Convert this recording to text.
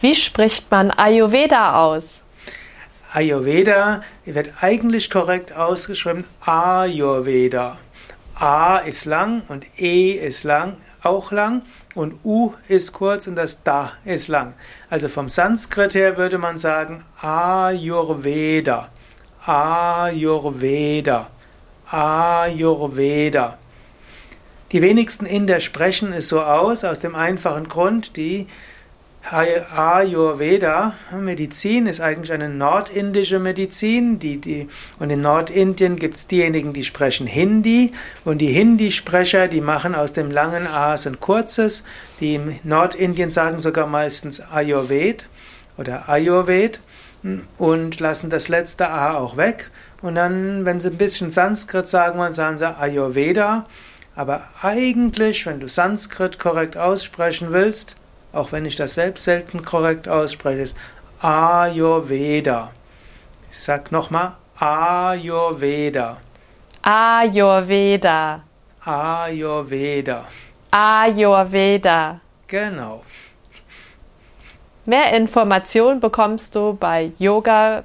Wie spricht man Ayurveda aus? Ayurveda wird eigentlich korrekt ausgeschrieben Ayurveda. A ist lang und E ist lang, auch lang und U ist kurz und das Da ist lang. Also vom Sanskrit her würde man sagen Ayurveda. Ayurveda. Ayurveda. Die wenigsten Inder sprechen es so aus, aus dem einfachen Grund, die Ayurveda, Medizin, ist eigentlich eine nordindische Medizin. Die, die, und in Nordindien gibt es diejenigen, die sprechen Hindi. Und die Hindi-Sprecher, die machen aus dem langen A ein kurzes. Die in Nordindien sagen sogar meistens Ayurved oder Ayurved und lassen das letzte A auch weg. Und dann, wenn sie ein bisschen Sanskrit sagen wollen, sagen sie Ayurveda. Aber eigentlich, wenn du Sanskrit korrekt aussprechen willst, auch wenn ich das selbst selten korrekt ausspreche, ist Ayurveda. Ich sag nochmal Ayurveda. Ayurveda. Ayurveda. Ayurveda. Genau. Mehr Informationen bekommst du bei yoga-vidya.de.